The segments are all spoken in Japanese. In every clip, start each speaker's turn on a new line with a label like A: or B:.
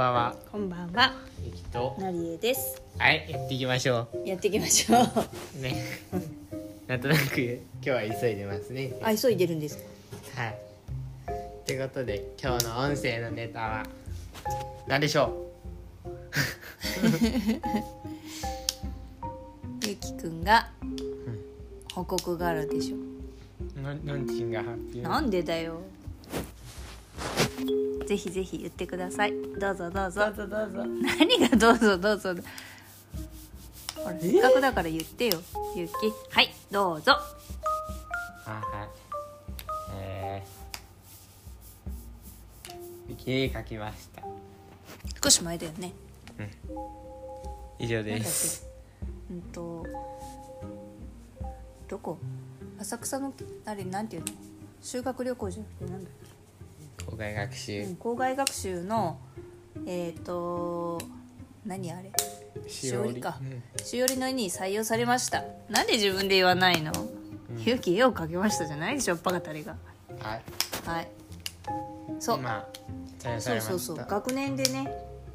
A: ばんは。
B: こんばんは、
A: ゆきと。
B: なりえです。
A: はい、やっていきましょ
B: やっていきましょう。
A: う。ね。なんとなく、今日は急いでますね。
B: あ、急いでるんですか？
A: はい。ということで、今日の音声のネタは。何でしょ
B: ゆきくんが。報告があるでしょ
A: う。の、のんちんが。
B: なんでだよ。ぜひぜひ言ってください。どうぞどうぞ。
A: どうぞどうぞ。
B: 何がどうぞどうぞ。ほら、せっかくだから言ってよ。ゆき。はい、どうぞ。
A: あ、はい。えー。ゆき絵描きました。
B: 少し前だよね。
A: 以上
B: なんだっ
A: です。
B: け？うんと。どこ？浅草の、あれ、なんていうの？修学旅行じゃなくて、なんだっけ？
A: 校外学
B: う
A: 習
B: ん。校外学習のえっ、と何あれ？しおり。か。
A: うん。
B: しおりの絵に採用されました。なんで自分で言わないの、ゆうき絵を描きましたじゃない？でしょバカたりが。
A: はい。
B: はい。そう、
A: まあ。
B: そうそうそう。学年でね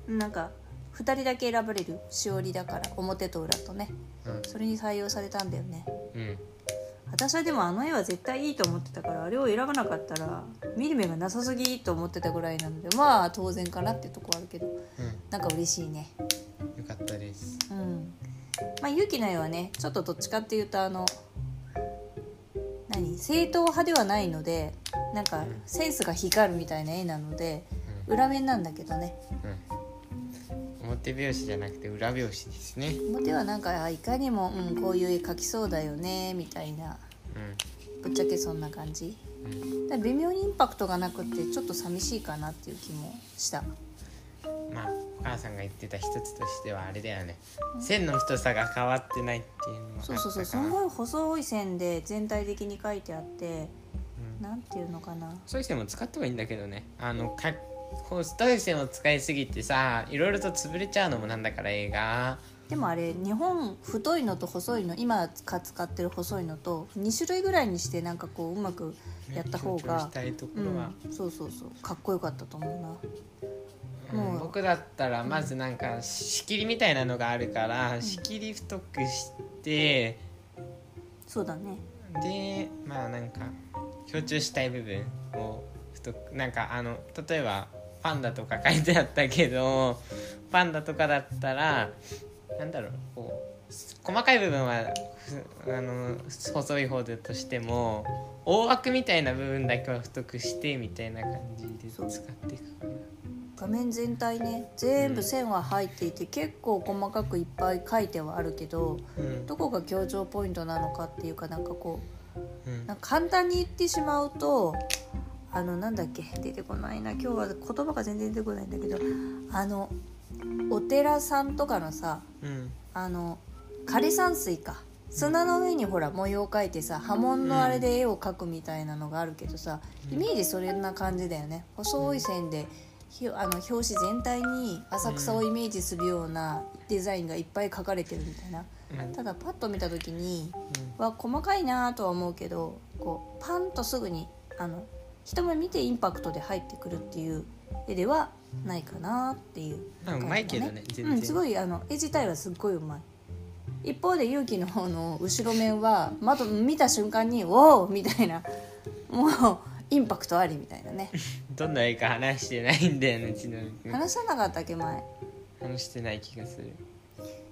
B: なんか2人だけ選ばれるしおりだから表と裏とね。
A: うん。
B: それに採用されたんだよね。
A: うん。
B: 私はでもあの絵は絶対いいと思ってたからあれを選ばなかったら見る目がなさすぎと思ってたぐらいなのでまあ当然かなっていうとこあるけど
A: うん。
B: なんか嬉しいね
A: よかったです。
B: うんまあ勇気の絵はねちょっとどっちかっていうとあの何？正統派ではないのでなんかセンスが光るみたいな絵なので裏面なんだけどね
A: うん。表拍子じゃなくて裏拍子ですね。
B: 表はなんかあいかにも、うん、こういう絵描きそうだよねみたいな
A: う
B: ぶっちゃけそんな感じ
A: ん。うん。
B: 微妙にインパクトがなくってちょっと寂しいかなっていう気もした
A: まあお母さんが言ってた一つとしてはあれだよね。線の太さが変わってないっていうのがあった
B: そうそうそうすごい細い線で全体的に描いてあってなんていうのかな
A: そういう線も使った方がいいんだけどね。あのか太い線を使いすぎてさ、いろいろと潰れちゃうのもなんだから映画。
B: でもあれ日本太いのと細いの今か使ってる細いのと2種類ぐらいにしてなんかこううまくやった方が
A: 強調し、たいとこ
B: う
A: ろは。
B: ん、そうそうそうかっこよかったと思うな
A: うん
B: もう
A: 僕だったらまずなんか仕切りみたいなのがあるから、仕切り太くして
B: そうだね
A: でまあなんか強調したい部分を太くなんかあの例えばパンダとか書いてあったけどパンダとかだったらなんだろうこう細かい部分はふあの細い方だとしても大枠みたいな部分だけは太くしてみたいな感じで使っていくかな。
B: 画面全体ね全部線は入っていて結構細かくいっぱい書いてはあるけど
A: うん。
B: どこが強調ポイントなのかっていうかなんかこう
A: うん。
B: 簡単に言ってしまうとあのなんだっけ？出てこないな。今日は言葉が全然出てこないんだけどあのお寺さんとかのさ
A: うん。
B: あの枯山水か。砂の上にほら模様を描いてさ波紋のあれで絵を描くみたいなのがあるけどさイメージそれな感じだよね。細い線でひあの表紙全体に浅草をイメージするようなデザインがいっぱい描かれてるみたいな。
A: うん。
B: ただパッと見た時には細かいなとは思うけどこうパンとすぐにあの一目見てインパクトで入ってくるっていう絵ではないかなっていう。
A: まあうまいけどね全然。
B: うん、すごいあの絵自体はすっごいうまい。一方で勇気の方の後ろ面はまず見た瞬間に「おお!」みたいな。もうインパクトありみたいなね。
A: どんな絵か話してないんだよねちなみに
B: 話さなかったっけ前。
A: 話してない気がする。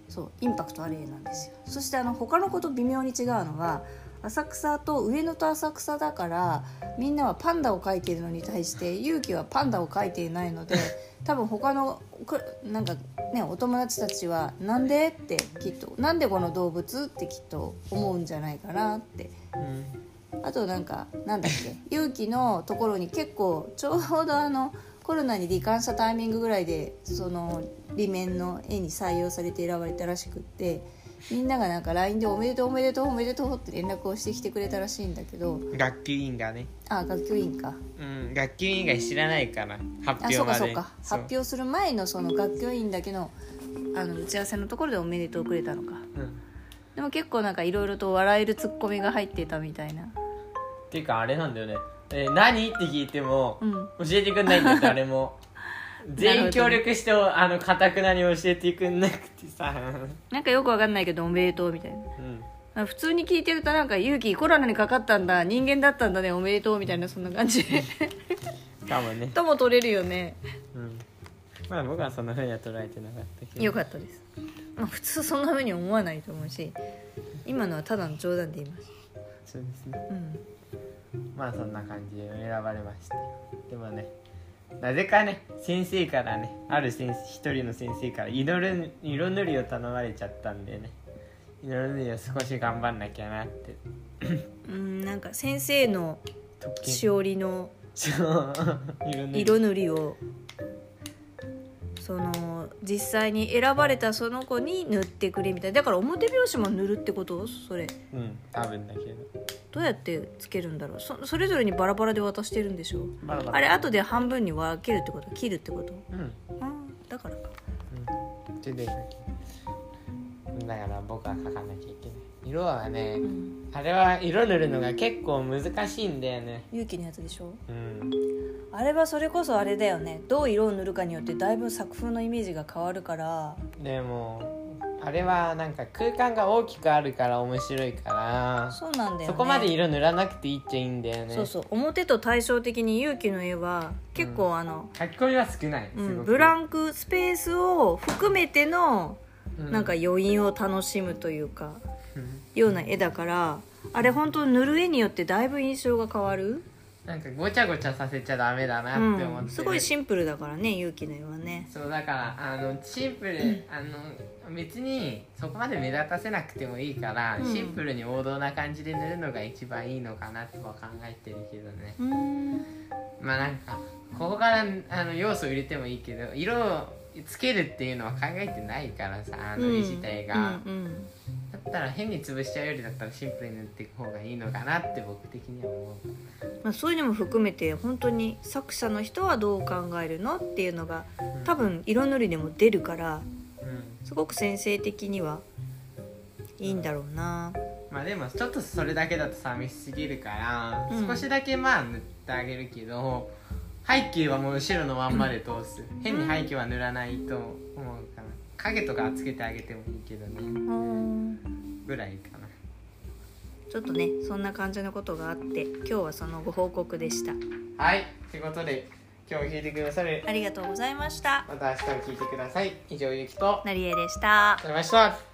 B: そうインパクトあり絵なんですよ。そしてあの他の子と微妙に違うのは浅草と上野と浅草だからみんなはパンダを描いているのに対して勇気はパンダを描いていないので 多分他のくなんかねお友達たちは「なんで?」ってきっと「なんでこの動物?」ってきっと思うんじゃないかなって
A: うん
B: あとなんかなんだっけ？勇気のところに結構ちょうどあのコロナに罹患したタイミングぐらいでその裏面の絵に採用されて選ばれたらしくってみんながなんか LINE で「おめでとうおめでとうおめでとう」って連絡をしてきてくれたらしいんだけど
A: 学級委員がね。
B: あ学級委員か。
A: うん学級委員が知らないから発
B: あ
A: 表まで。
B: そうかそうか。
A: そう。
B: 発表する前のその学級委員だけのあの打ち合わせのところで「おめでとう」くれたのか。
A: うん。
B: でも結構なんかいろいろと笑えるツッコミが入ってたみたいな。
A: っていうかあれなんだよね「えー何?」って聞いても
B: うん。
A: 教えてくんないんだよ誰も 全員協力してあのかたくなに教えてくんなくてさ。
B: なんかよくわかんないけどおめでとうみたいな。
A: うん。
B: あ普通に聞いてるとなんか勇気コロナにかかったんだ人間だったんだねおめでとうみたいなそんな感じ。
A: かもね。
B: とも取れるよね。
A: うん。まあ僕はそんなふうには捉えてなかったけど。
B: よかったです、まあ、普通そんな風に思わないと思うし今のはただの冗談で言います。
A: そうですね。
B: うん。
A: まあそんな感じで選ばれましたよ。でもねなぜかね先生からねある先生一人の先生から色る色塗りを頼まれちゃったんでね。色塗りを少し頑張んなきゃなって。
B: うんなんか先生のしおりの
A: 色塗 り
B: をその実際に選ばれたその子に塗ってくれみたいな。だから表表紙も塗るってこと？それ。
A: うん多分だけど
B: どうやってつけるんだろう。そそれぞれにバラバラで渡してるんでしょ
A: バラバラ。
B: あれ後で半分に分けるってこと？切るってこと？
A: うん。
B: あーだからか。
A: うん。手で書きだから僕は書かなきゃいけない。色はね、
B: うん。
A: あれは色塗るのが結構難しいんだよね。
B: 勇気のやつでしょ？
A: うん。
B: あれはそれこそあれだよね。どう色を塗るかによってだいぶ作風のイメージが変わるから。
A: でもあれはなんか空間が大きくあるから面白いから
B: そうなんだよね。
A: そこまで色塗らなくていいっちゃいいんだよね。
B: そうそう。表と対照的に勇気の絵は結構あの、
A: 書き込みは少ない、
B: うんブランクスペースを含めての
A: うん。
B: なんか余韻を楽しむというか、
A: うん。
B: ような絵だからあれ本当塗る絵によってだいぶ印象が変わる、
A: なんかごちゃごちゃさせちゃダメだなって思って。る、
B: うん、すごいシンプルだからね勇気の絵はね。
A: そうだからあのシンプル、あの別にそこまで目立たせなくてもいいから、
B: うん。
A: シンプルに王道な感じで塗るのが一番いいのかなとは考えてるけどね。まあなんかここからあの要素を入れてもいいけど色をつけるっていうのは考えてないからさあの絵自体が、
B: うんうん。
A: だったら変に潰しちゃうよりだったらシンプルに塗っていく方がいいのかなって僕的には思う。
B: まあ、そういうのも含めて本当に作者の人はどう考えるのっていうのが多分色塗りでも出るから
A: うん。
B: すごく先生的にはいいんだろうな。
A: まあでもちょっとそれだけだと寂しすぎるから、
B: うん。
A: 少しだけまあ塗ってあげるけど背景はもう後ろのまんまで通す、変に背景は塗らないと思うかな。影とかはつけてあげてもいいけどね。
B: うん。
A: ぐらいかな。
B: ちょっとねそんな感じのことがあって今日はそのご報告でした。
A: はい。ということで今日聞いてくださる
B: ありがとうございました。
A: また明日も聞いてください。以上ゆきとありがとう
B: なりえでした
A: ございました